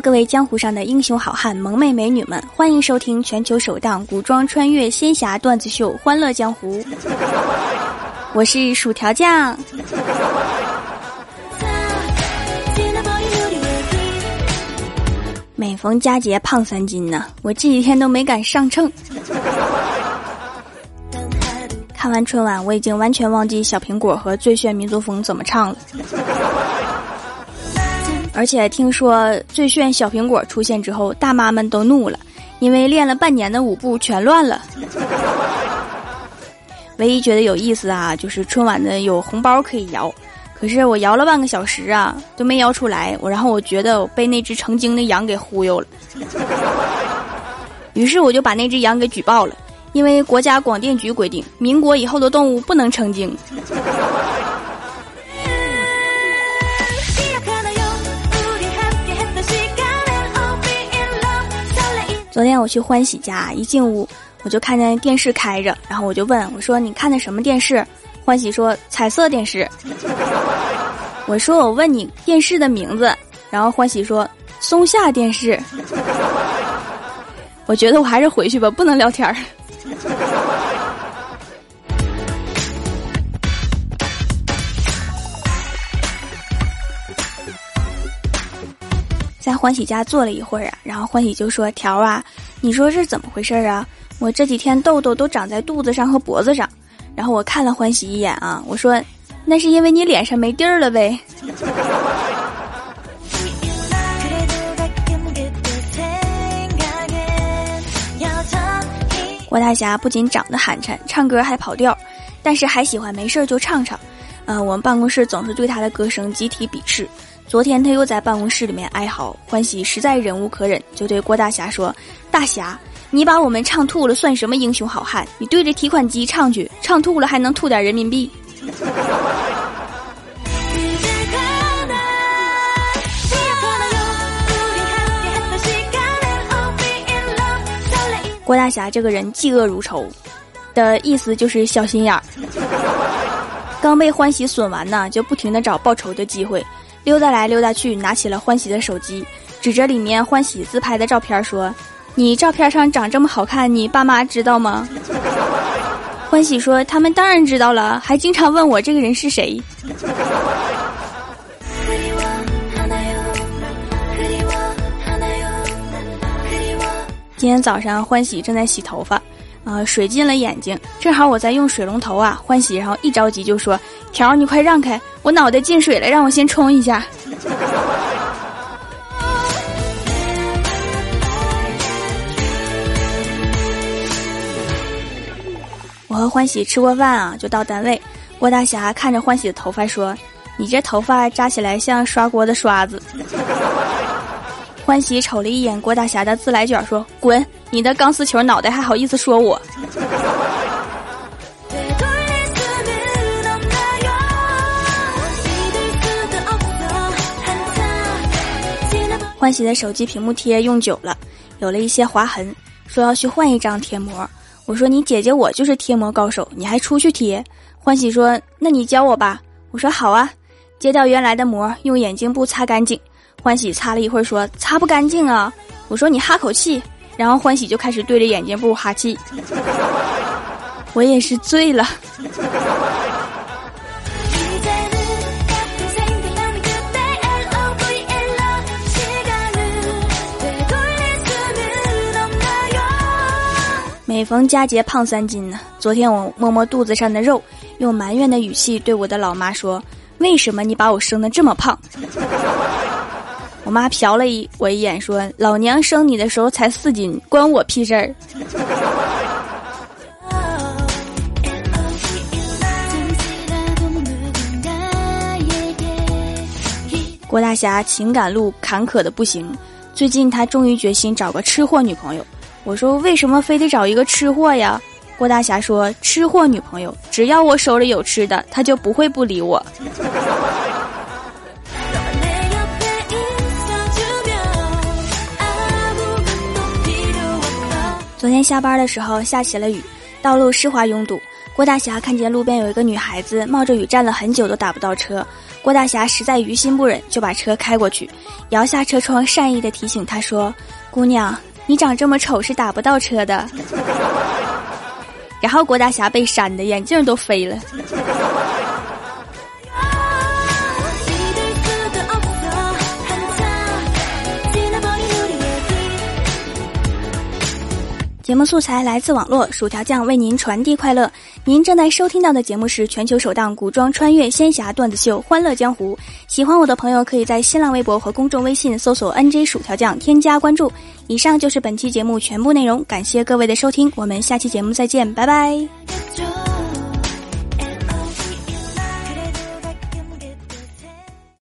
各位江湖上的英雄好汉、萌妹美女们，欢迎收听全球首档古装穿越仙侠段子秀《欢乐江湖》。我是薯条酱。每逢佳节胖三斤呢，我这几天都没敢上秤。看完春晚，我已经完全忘记小苹果和最炫民族风怎么唱了。而且听说最炫小苹果出现之后，大妈们都怒了，因为练了半年的舞步全乱了。唯一觉得有意思啊，就是春晚的有红包可以摇，可是我摇了半个小时啊，都没摇出来。我然后我觉得我被那只成精的羊给忽悠了，于是我就把那只羊给举报了，因为国家广电局规定，民国以后的动物不能成精。昨天我去欢喜家，一进屋我就看见电视开着，然后我就问我说：“你看的什么电视？”欢喜说：“彩色电视。”我说：“我问你电视的名字。”然后欢喜说：“松下电视。”我觉得我还是回去吧，不能聊天儿。在欢喜家坐了一会儿啊，然后欢喜就说：“条啊，你说是怎么回事啊？我这几天痘痘都长在肚子上和脖子上。”然后我看了欢喜一眼啊，我说：“那是因为你脸上没地儿了呗。”郭大侠不仅长得寒碜，唱歌还跑调，但是还喜欢没事就唱唱。嗯，我们办公室总是对他的歌声集体鄙视。昨天他又在办公室里面哀嚎，欢喜实在忍无可忍，就对郭大侠说：“大侠，你把我们唱吐了，算什么英雄好汉？你对着提款机唱去，唱吐了还能吐点人民币。”郭大侠这个人嫉恶如仇，的意思就是小心眼儿。刚被欢喜损完呢，就不停的找报仇的机会。溜达来溜达去，拿起了欢喜的手机，指着里面欢喜自拍的照片说：“你照片上长这么好看，你爸妈知道吗？” 欢喜说：“他们当然知道了，还经常问我这个人是谁。”今天早上欢喜正在洗头发，呃，水进了眼睛，正好我在用水龙头啊，欢喜然后一着急就说：“条，你快让开。”我脑袋进水了，让我先冲一下。我和欢喜吃过饭啊，就到单位。郭大侠看着欢喜的头发说：“你这头发扎起来像刷锅的刷子。”欢喜瞅了一眼郭大侠的自来卷，说：“滚！你的钢丝球脑袋还好意思说我？” 欢喜的手机屏幕贴用久了，有了一些划痕，说要去换一张贴膜。我说你姐姐我就是贴膜高手，你还出去贴？欢喜说那你教我吧。我说好啊，揭掉原来的膜，用眼镜布擦干净。欢喜擦了一会儿说擦不干净啊。我说你哈口气，然后欢喜就开始对着眼镜布哈气。我也是醉了。每逢佳节胖三斤呢。昨天我摸摸肚子上的肉，用埋怨的语气对我的老妈说：“为什么你把我生的这么胖？”我妈瞟了一我一眼说：“老娘生你的时候才四斤，关我屁事儿。”郭大侠情感路坎坷的不行，最近他终于决心找个吃货女朋友。我说为什么非得找一个吃货呀？郭大侠说：“吃货女朋友，只要我手里有吃的，他就不会不理我。”昨天下班的时候下起了雨，道路湿滑拥堵。郭大侠看见路边有一个女孩子冒着雨站了很久都打不到车，郭大侠实在于心不忍，就把车开过去，摇下车窗，善意的提醒她说：“姑娘，你长这么丑是打不到车的。” 然后郭大侠被扇的眼镜都飞了。节目素材来自网络，薯条酱为您传递快乐。您正在收听到的节目是全球首档古装穿越仙侠段子秀《欢乐江湖》。喜欢我的朋友可以在新浪微博和公众微信搜索 “nj 薯条酱”添加关注。以上就是本期节目全部内容，感谢各位的收听，我们下期节目再见，拜拜。